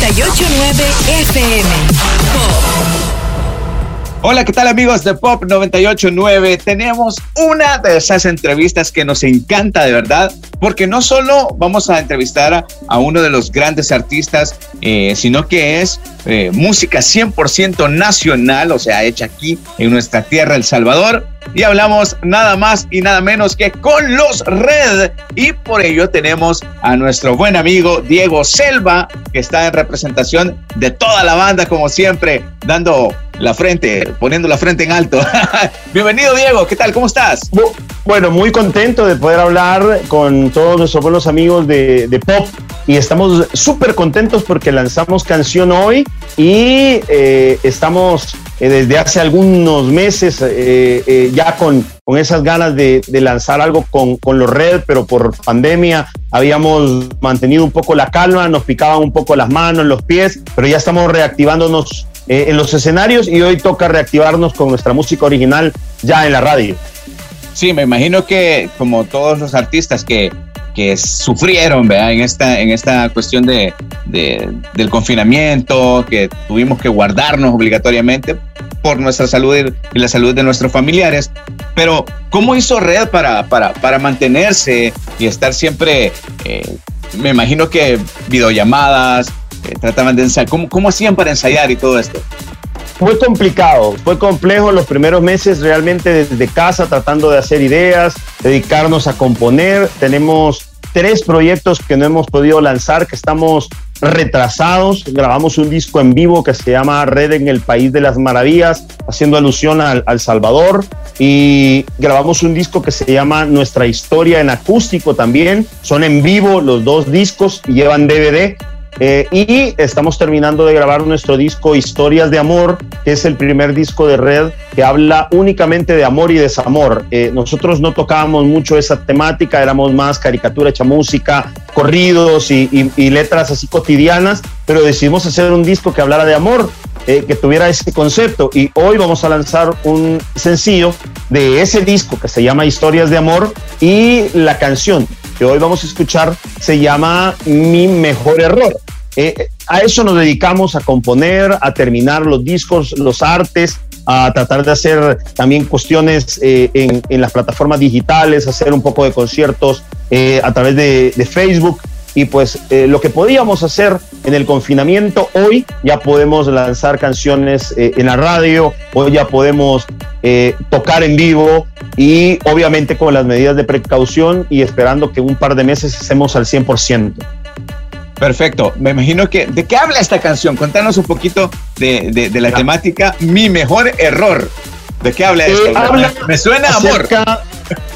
989 FM. Hola, ¿qué tal amigos de Pop 989? Tenemos una de esas entrevistas que nos encanta de verdad, porque no solo vamos a entrevistar a, uno de los grandes artistas, eh, sino que es eh, música 100% nacional, o sea, hecha aquí en nuestra tierra, El Salvador. Y hablamos nada más y nada menos que con los Red. Y por ello tenemos a nuestro buen amigo Diego Selva, que está en representación de toda la banda, como siempre, dando la frente, poniendo la frente en alto. Bienvenido, Diego. ¿Qué tal? ¿Cómo estás? Bueno, muy contento de poder hablar con todos nuestros buenos amigos de, Pop y estamos súper contentos porque lanzamos canción hoy y eh, estamos eh, desde hace algunos meses eh, ya con, con esas ganas de, lanzar algo con, con, los Red, pero por pandemia habíamos mantenido un poco la calma, nos picaban un poco las manos, los pies, pero ya estamos reactivándonos eh, en los escenarios y hoy toca reactivarnos con nuestra música original ya en la radio. Sí, me imagino que como todos los artistas que, que sufrieron en esta, en esta cuestión de, del confinamiento, que tuvimos que guardarnos obligatoriamente por nuestra salud y la salud de nuestros familiares. Pero, ¿cómo hizo Red para, para, para mantenerse y estar siempre, eh, me imagino que videollamadas, trataban de ensayar. ¿Cómo, ¿Cómo hacían para ensayar y todo esto? Fue complicado, fue complejo los primeros meses realmente desde casa tratando de hacer ideas, dedicarnos a componer. Tenemos tres proyectos que no hemos podido lanzar, que estamos retrasados. Grabamos un disco en vivo que se llama Red en el País de las Maravillas, haciendo alusión al, al, Salvador. Y grabamos un disco que se llama Nuestra Historia en acústico también. Son en vivo los dos discos y llevan DVD. Eh, y estamos terminando de grabar nuestro disco Historias de Amor, que es el primer disco de Red que habla únicamente de amor y desamor. Eh, nosotros no tocábamos mucho esa temática, éramos más caricatura hecha música, corridos y, letras así cotidianas, pero decidimos hacer un disco que hablara de amor, eh, que tuviera ese concepto. Y hoy vamos a lanzar un sencillo de ese disco que se llama Historias de Amor y la canción que hoy vamos a escuchar se llama Mi Mejor Error. Eh, a eso nos dedicamos, a componer, a terminar los discos, los artes, a tratar de hacer también cuestiones eh, en, las plataformas digitales, hacer un poco de conciertos eh, a través de, de, Facebook. Y pues lo que podíamos hacer en el confinamiento, hoy ya podemos lanzar canciones en la radio, hoy ya podemos tocar en vivo y obviamente con las medidas de precaución y esperando que un par de meses estemos al 100%. Perfecto. Me imagino que. ¿De qué habla esta canción? Contanos un poquito de, la temática Mi mejor error. ¿De qué habla esto? Eh, me suena amor.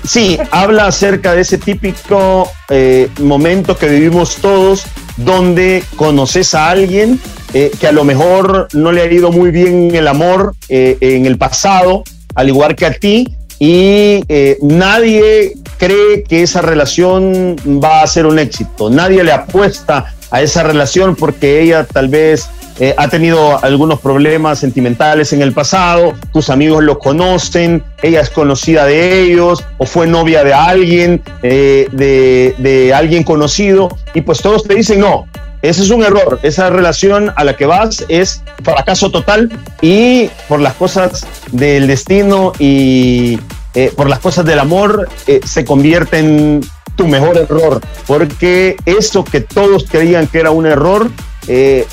Sí, habla acerca de ese típico eh, momento que vivimos todos, donde conoces a alguien eh, que a lo mejor no le ha ido muy bien el amor en el pasado, al igual que a ti, y nadie cree que esa relación va a ser un éxito. Nadie le apuesta a esa relación porque ella tal vez eh, ha tenido algunos problemas sentimentales en el pasado, tus amigos lo conocen, ella es conocida de ellos o fue novia de alguien, eh, de, alguien conocido y pues todos te dicen no. Ese es un error. Esa relación a la que vas es fracaso total y por las cosas del destino y eh, por las cosas del amor se convierte en tu mejor error, porque eso que todos creían que era un error eh,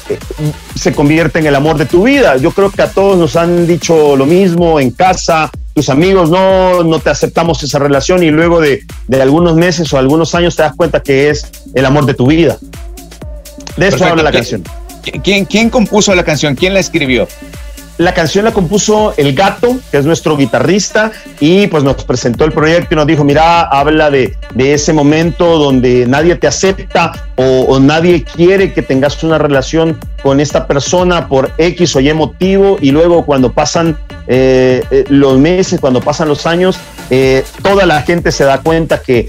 se convierte en el amor de tu vida. Yo creo que a todos nos han dicho lo mismo en casa, tus amigos no, no te aceptamos esa relación y luego de, de algunos meses o algunos años te das cuenta que es el amor de tu vida. De eso habla la canción. ¿Quién, ¿Quién compuso la canción? ¿Quién la escribió? La canción la compuso El Gato, que es nuestro guitarrista, y pues nos presentó el proyecto y nos dijo, mira, habla de, de ese momento donde nadie te acepta o, nadie quiere que tengas una relación con esta persona por X o Y motivo y luego cuando pasan eh, eh, los meses, cuando pasan los años, eh, toda la gente se da cuenta que,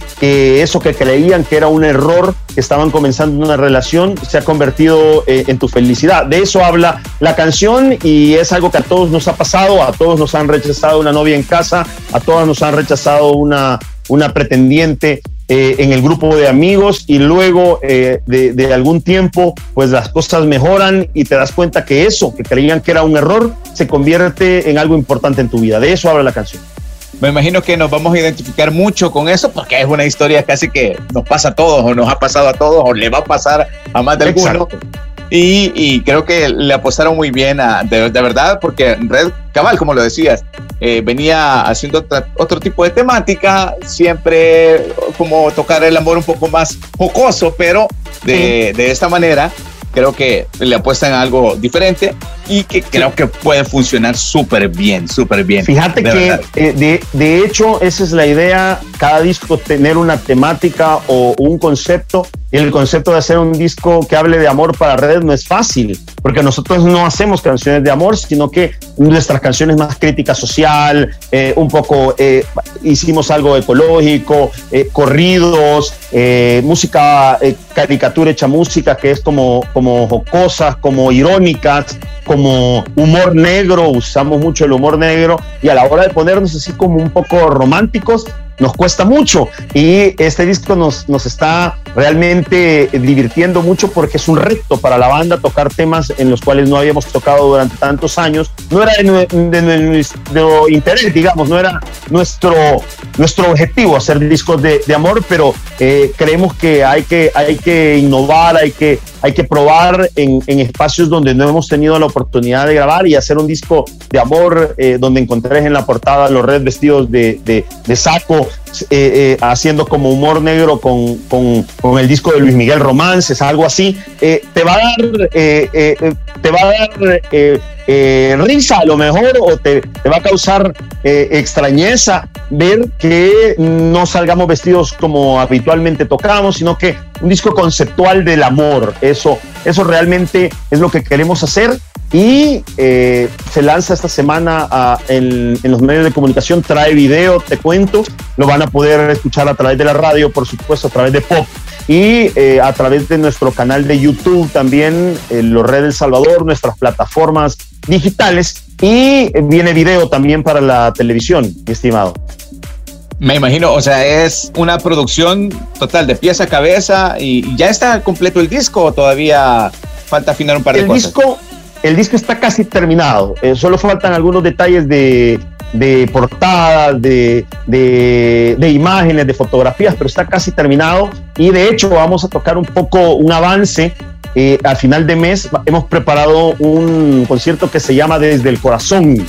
eso que creían que era un error, que estaban comenzando una relación, se ha convertido en tu felicidad. De eso habla la canción y es algo que a todos nos ha pasado, a todos nos han rechazado una novia en casa, a todos nos han rechazado una una pretendiente eh, en el grupo de amigos y luego eh, de, de, algún tiempo pues las cosas mejoran y te das cuenta que eso que creían que era un error se convierte en algo importante en tu vida. De eso habla la canción. Me imagino que nos vamos a identificar mucho con eso porque es una historia casi que nos pasa a todos o nos ha pasado a todos o le va a pasar a más de alguno. Y, y, creo que le apostaron muy bien a, de, de verdad porque Red Cabal, como lo decías, eh, venía haciendo otra, otro tipo de temática, siempre como tocar el amor un poco más jocoso, pero de, de esta manera creo que le apuestan a algo diferente y que creo que puede funcionar súper bien, súper bien. Fíjate que eh, de, de, hecho esa es la idea, cada disco tener una temática o un concepto. Y el concepto de hacer un disco que hable de amor para redes no es fácil, porque nosotros no hacemos canciones de amor, sino que nuestras canciones más crítica social, eh, un poco eh, hicimos algo ecológico, eh, corridos, eh, música, caricatura hecha música que es como, como jocosas, como irónicas, como humor negro, usamos mucho el humor negro y a la hora de ponernos así como un poco románticos, nos cuesta mucho y este disco nos, nos está realmente divirtiendo mucho porque es un reto para la banda tocar temas en los cuales no habíamos tocado durante tantos años. No era de, nuestro interés, digamos, no era nuestro, nuestro objetivo hacer discos de, de amor, pero eh, creemos que hay, que hay que innovar, hay que, hay que probar en, espacios donde no hemos tenido la oportunidad de grabar y hacer un disco de amor eh, donde encontrés en la portada los red vestidos de, de saco eh, eh, haciendo como humor negro con, con, con, el disco de Luis Miguel Romances, algo así, eh, te va a dar, te va a dar risa a lo mejor o te, te va a causar extrañeza ver que no salgamos vestidos como habitualmente tocamos, sino que un disco conceptual del amor, eso, eso realmente es lo que queremos hacer y eh, se lanza esta semana a, en, en, los medios de comunicación, trae video, te cuento, lo van a poder escuchar a través de la radio, por supuesto, a través de Pop y eh, a través de nuestro canal de YouTube también, eh, los Red El Salvador, nuestras plataformas digitales y viene video también para la televisión, mi estimado. Me imagino, o sea, es una producción total de pieza a cabeza y ya está completo el disco o todavía falta afinar un par de el cosas. Disco, el disco está casi terminado, eh, solo faltan algunos detalles de, de portadas, de, de, de, imágenes, de fotografías, pero está casi terminado y de hecho vamos a tocar un poco un avance. Eh, al final de mes hemos preparado un concierto que se llama Desde el Corazón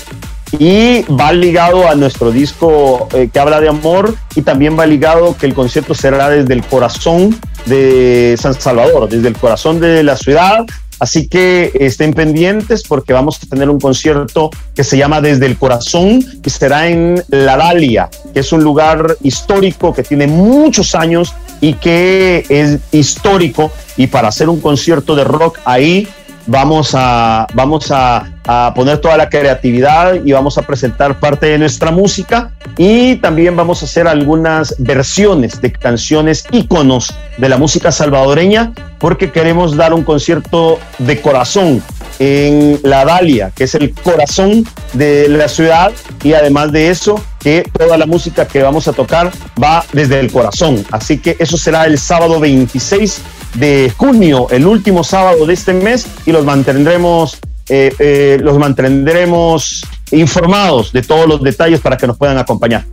y va ligado a nuestro disco eh, que habla de amor y también va ligado que el concierto será desde el corazón de San Salvador, desde el corazón de la ciudad, Así que estén pendientes porque vamos a tener un concierto que se llama Desde el Corazón, que será en La Dalia, que es un lugar histórico que tiene muchos años y que es histórico. Y para hacer un concierto de rock ahí, vamos a, vamos a, poner toda la creatividad y vamos a presentar parte de nuestra música y también vamos a hacer algunas versiones de canciones íconos de la música salvadoreña porque queremos dar un concierto de corazón en la Dalia, que es el corazón de la ciudad y además de eso que toda la música que vamos a tocar va desde el corazón. Así que eso será el sábado 26 de junio, el último sábado de este mes, y los mantendremos, eh, eh, los mantendremos informados de todos los detalles para que nos puedan acompañar.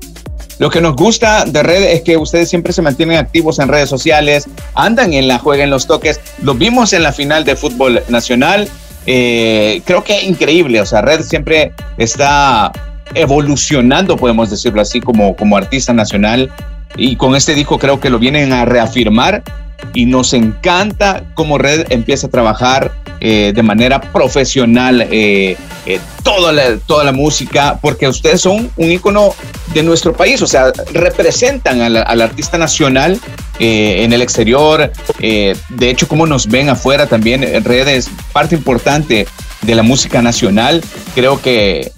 Lo que nos gusta de Red es que ustedes siempre se mantienen activos en redes sociales, andan en la juega en los toques, lo vimos en la final de fútbol nacional. Eh, creo que increíble, o sea, Red siempre está evolucionando, podemos decirlo así, como, como artista nacional. Y con este disco creo que lo vienen a reafirmar y nos encanta cómo Red empieza a trabajar eh, de manera profesional eh, eh, toda, la, toda la música, porque ustedes son un ícono de nuestro país, o sea, representan al, al artista nacional en el exterior, de hecho, cómo nos ven afuera también, Red es parte importante de la música nacional, creo que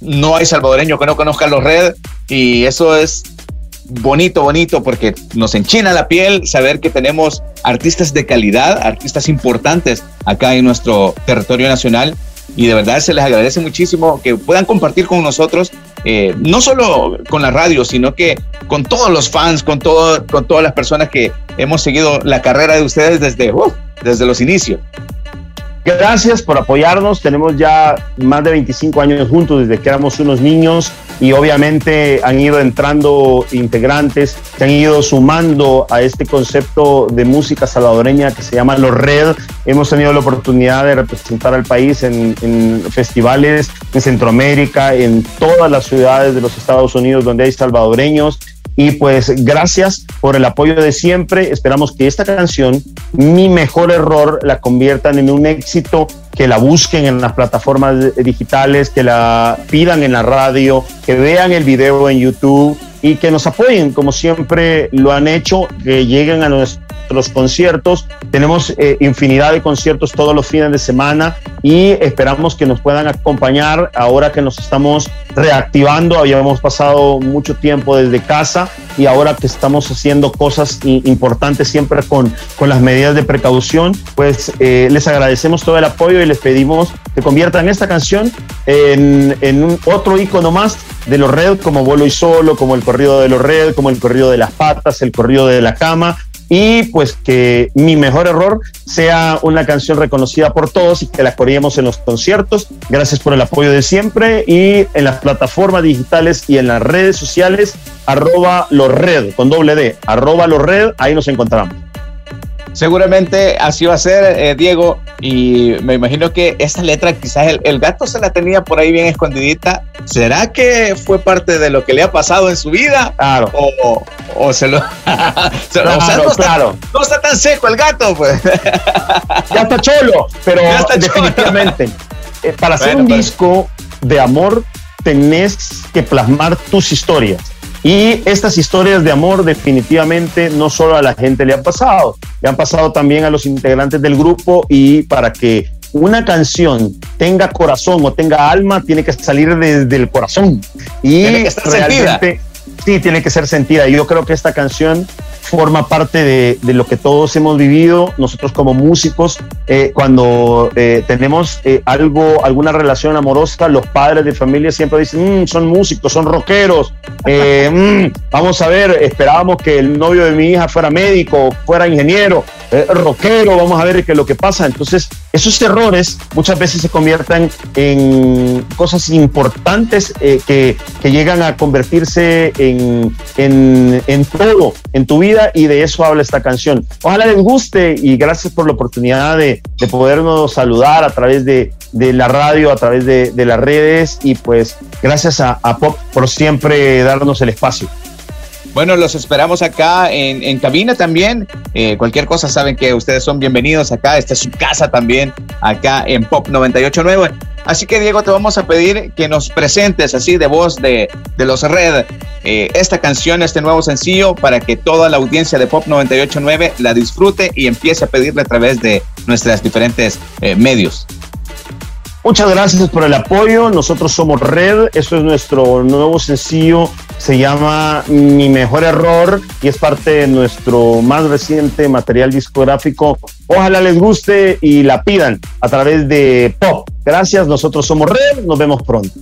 no hay salvadoreño que no conozca los Red y eso es bonito, bonito, porque nos enchina la piel saber que tenemos artistas de calidad, artistas importantes acá en nuestro territorio nacional y de verdad se les agradece muchísimo que puedan compartir con nosotros, eh, no solo con la radio, sino que con todos los fans, con, todo, con todas las personas que hemos seguido la carrera de ustedes desde, desde los inicios. Gracias por apoyarnos. Tenemos ya más de 25 años juntos desde que éramos unos niños y obviamente han ido entrando integrantes, se han ido sumando a este concepto de música salvadoreña que se llama Los Red. Hemos tenido la oportunidad de representar al país en, en festivales en Centroamérica, en todas las ciudades de los Estados Unidos donde hay salvadoreños y pues gracias por el apoyo de siempre. Esperamos que esta canción, Mi Mejor Error, la conviertan en un éxito, que la busquen en las plataformas digitales, que la pidan en la radio, que vean el video en YouTube y que nos apoyen como siempre lo han hecho, que lleguen a nuestros conciertos. Tenemos eh, infinidad de conciertos todos los fines de semana y esperamos que nos puedan acompañar ahora que nos estamos reactivando. Habíamos pasado mucho tiempo desde casa y ahora que estamos haciendo cosas importantes siempre con, con las medidas de precaución, pues eh, les agradecemos todo el apoyo y les pedimos que conviertan esta canción en, en un otro icono más de los Red, como Vuelo y Solo, como el corrido de los Red, como el corrido de las patas, el corrido de la cama, y pues que mi mejor error sea una canción reconocida por todos y que la corriemos en los conciertos. Gracias por el apoyo de siempre y en las plataformas digitales y en las redes sociales, arroba los red, con doble D, arroba los red, ahí nos encontramos. Seguramente así va a ser, eh, Diego, y me imagino que esta letra quizás el, gato se la tenía por ahí bien escondidita. ¿Será que fue parte de lo que le ha pasado en su vida? Claro. O, o se lo... claro, no, está, no, está, tan seco el gato, pues. ya está cholo, pero definitivamente. Eh, para hacer un disco de amor tenés que plasmar tus historias y estas historias de amor definitivamente no solo a la gente le han pasado, le han pasado también a los integrantes del grupo y para que una canción tenga corazón o tenga alma, tiene que salir desde el corazón. Y realmente, sí, tiene que ser sentida. Y yo creo que esta canción forma parte de, lo que todos hemos vivido, nosotros como músicos, eh, cuando eh, tenemos eh, algo, alguna relación amorosa, los padres de familia siempre dicen, mm, son músicos, son rockeros, mm, vamos a ver, esperábamos que el novio de mi hija fuera médico, fuera ingeniero, rockero, vamos a ver qué es lo que pasa. Entonces, esos errores muchas veces se convierten en cosas importantes que, que, llegan a convertirse en, en, en todo en tu vida y de eso habla esta canción. Ojalá les guste y gracias por la oportunidad de, de podernos saludar a través de, de la radio, a través de, de, las redes y pues gracias a, Pop por siempre darnos el espacio. Bueno, los esperamos acá en, en cabina también. Eh, cualquier cosa saben que ustedes son bienvenidos acá. Esta es su casa también, acá en Pop 989. Así que Diego, te vamos a pedir que nos presentes así de voz de, de los Red eh, esta canción, este nuevo sencillo, para que toda la audiencia de Pop 989 la disfrute y empiece a pedirle a través de nuestras diferentes eh, medios. Muchas gracias por el apoyo. Nosotros somos Red. Esto es nuestro nuevo sencillo. Se llama Mi Mejor Error y es parte de nuestro más reciente material discográfico. Ojalá les guste y la pidan a través de Pop. Gracias. Nosotros somos Red. Nos vemos pronto.